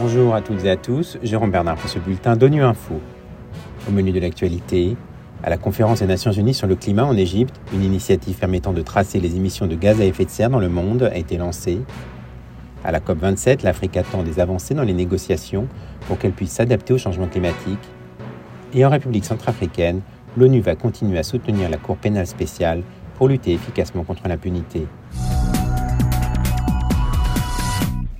Bonjour à toutes et à tous, Jérôme Bernard pour ce bulletin d'ONU Info. Au menu de l'actualité, à la conférence des Nations Unies sur le climat en Égypte, une initiative permettant de tracer les émissions de gaz à effet de serre dans le monde a été lancée. À la COP27, l'Afrique attend des avancées dans les négociations pour qu'elle puisse s'adapter au changement climatique. Et en République centrafricaine, l'ONU va continuer à soutenir la Cour pénale spéciale pour lutter efficacement contre l'impunité.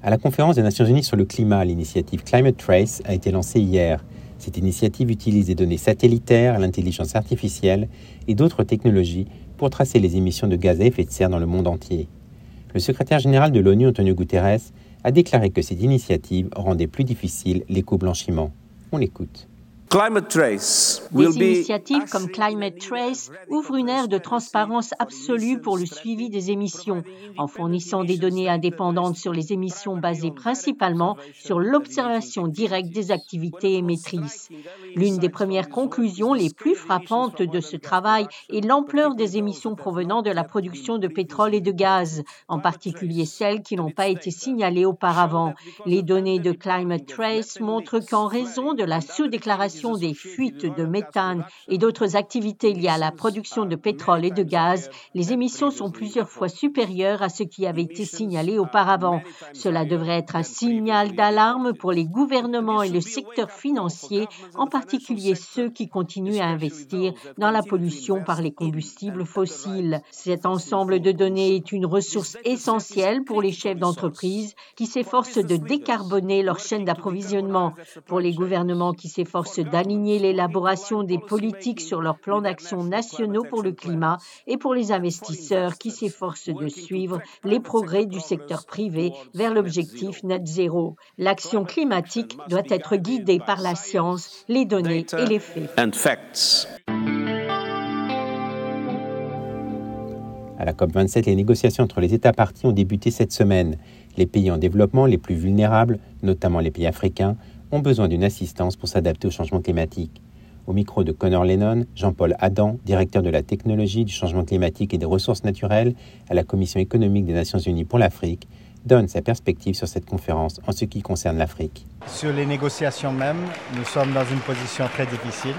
À la conférence des Nations Unies sur le climat, l'initiative Climate Trace a été lancée hier. Cette initiative utilise des données satellitaires, l'intelligence artificielle et d'autres technologies pour tracer les émissions de gaz à effet de serre dans le monde entier. Le secrétaire général de l'ONU, Antonio Guterres, a déclaré que cette initiative rendait plus difficile l'éco-blanchiment. On l'écoute. Des initiatives comme Climate Trace ouvrent une ère de transparence absolue pour le suivi des émissions, en fournissant des données indépendantes sur les émissions basées principalement sur l'observation directe des activités émettrices. L'une des premières conclusions les plus frappantes de ce travail est l'ampleur des émissions provenant de la production de pétrole et de gaz, en particulier celles qui n'ont pas été signalées auparavant. Les données de Climate Trace montrent qu'en raison de la sous-déclaration des fuites de méthane et d'autres activités liées à la production de pétrole et de gaz, les émissions sont plusieurs fois supérieures à ce qui avait été signalé auparavant. Cela devrait être un signal d'alarme pour les gouvernements et le secteur financier, en particulier ceux qui continuent à investir dans la pollution par les combustibles fossiles. Cet ensemble de données est une ressource essentielle pour les chefs d'entreprise qui s'efforcent de décarboner leur chaîne d'approvisionnement, pour les gouvernements qui s'efforcent d'aligner l'élaboration des politiques sur leurs plans d'action nationaux pour le climat et pour les investisseurs qui s'efforcent de suivre les progrès du secteur privé vers l'objectif net zéro. L'action climatique doit être guidée par la science, les données et les faits. À la COP27, les négociations entre les États partis ont débuté cette semaine. Les pays en développement les plus vulnérables, notamment les pays africains, ont besoin d'une assistance pour s'adapter au changement climatique. Au micro de Connor Lennon, Jean-Paul Adam, directeur de la technologie, du changement climatique et des ressources naturelles à la Commission économique des Nations Unies pour l'Afrique, donne sa perspective sur cette conférence en ce qui concerne l'Afrique. Sur les négociations même, nous sommes dans une position très difficile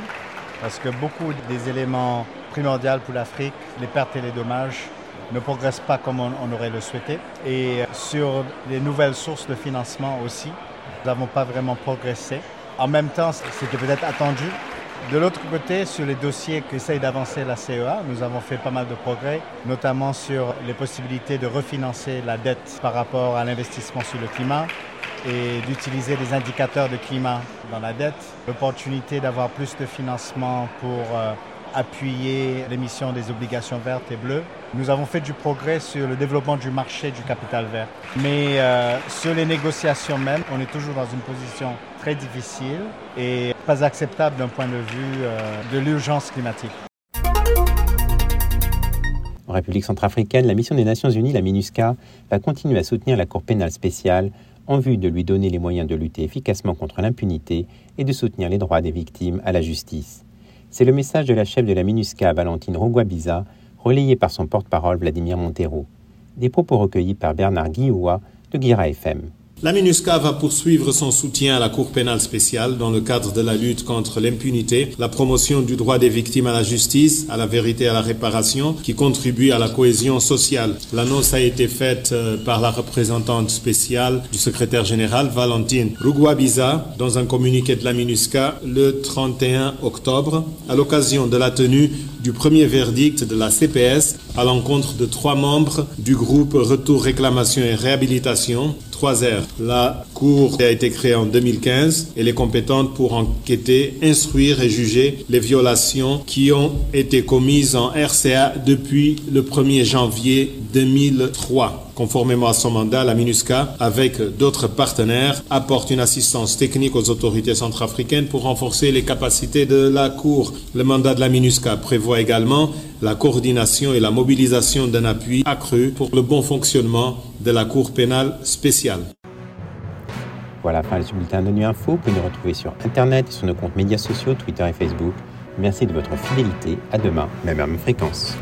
parce que beaucoup des éléments primordiaux pour l'Afrique, les pertes et les dommages, ne progressent pas comme on, on aurait le souhaité. Et sur les nouvelles sources de financement aussi, nous n'avons pas vraiment progressé. En même temps, c'était peut-être attendu. De l'autre côté, sur les dossiers qu'essaye d'avancer la CEA, nous avons fait pas mal de progrès, notamment sur les possibilités de refinancer la dette par rapport à l'investissement sur le climat et d'utiliser des indicateurs de climat dans la dette, l'opportunité d'avoir plus de financement pour euh, appuyer l'émission des obligations vertes et bleues. Nous avons fait du progrès sur le développement du marché du capital vert. Mais euh, sur les négociations même, on est toujours dans une position très difficile et pas acceptable d'un point de vue euh, de l'urgence climatique. En République centrafricaine, la mission des Nations Unies, la MINUSCA, va continuer à soutenir la Cour pénale spéciale en vue de lui donner les moyens de lutter efficacement contre l'impunité et de soutenir les droits des victimes à la justice. C'est le message de la chef de la MINUSCA, Valentine Roguabiza, relayé par son porte-parole Vladimir Montero. Des propos recueillis par Bernard Guilloua de Guira FM. La MINUSCA va poursuivre son soutien à la Cour pénale spéciale dans le cadre de la lutte contre l'impunité, la promotion du droit des victimes à la justice, à la vérité et à la réparation, qui contribue à la cohésion sociale. L'annonce a été faite euh, par la représentante spéciale du secrétaire général, Valentine Ruguabiza, dans un communiqué de la MINUSCA le 31 octobre, à l'occasion de la tenue du premier verdict de la CPS à l'encontre de trois membres du groupe Retour, Réclamation et Réhabilitation, 3R. La Cour a été créée en 2015. Elle est compétente pour enquêter, instruire et juger les violations qui ont été commises en RCA depuis le 1er janvier 2003. Conformément à son mandat, la MINUSCA, avec d'autres partenaires, apporte une assistance technique aux autorités centrafricaines pour renforcer les capacités de la Cour. Le mandat de la MINUSCA prévoit également la coordination et la mobilisation d'un appui accru pour le bon fonctionnement de la Cour pénale spéciale. Voilà, fin du bulletin de Nu Info. Vous pouvez nous retrouver sur Internet et sur nos comptes médias sociaux, Twitter et Facebook. Merci de votre fidélité. À demain, même à même fréquence.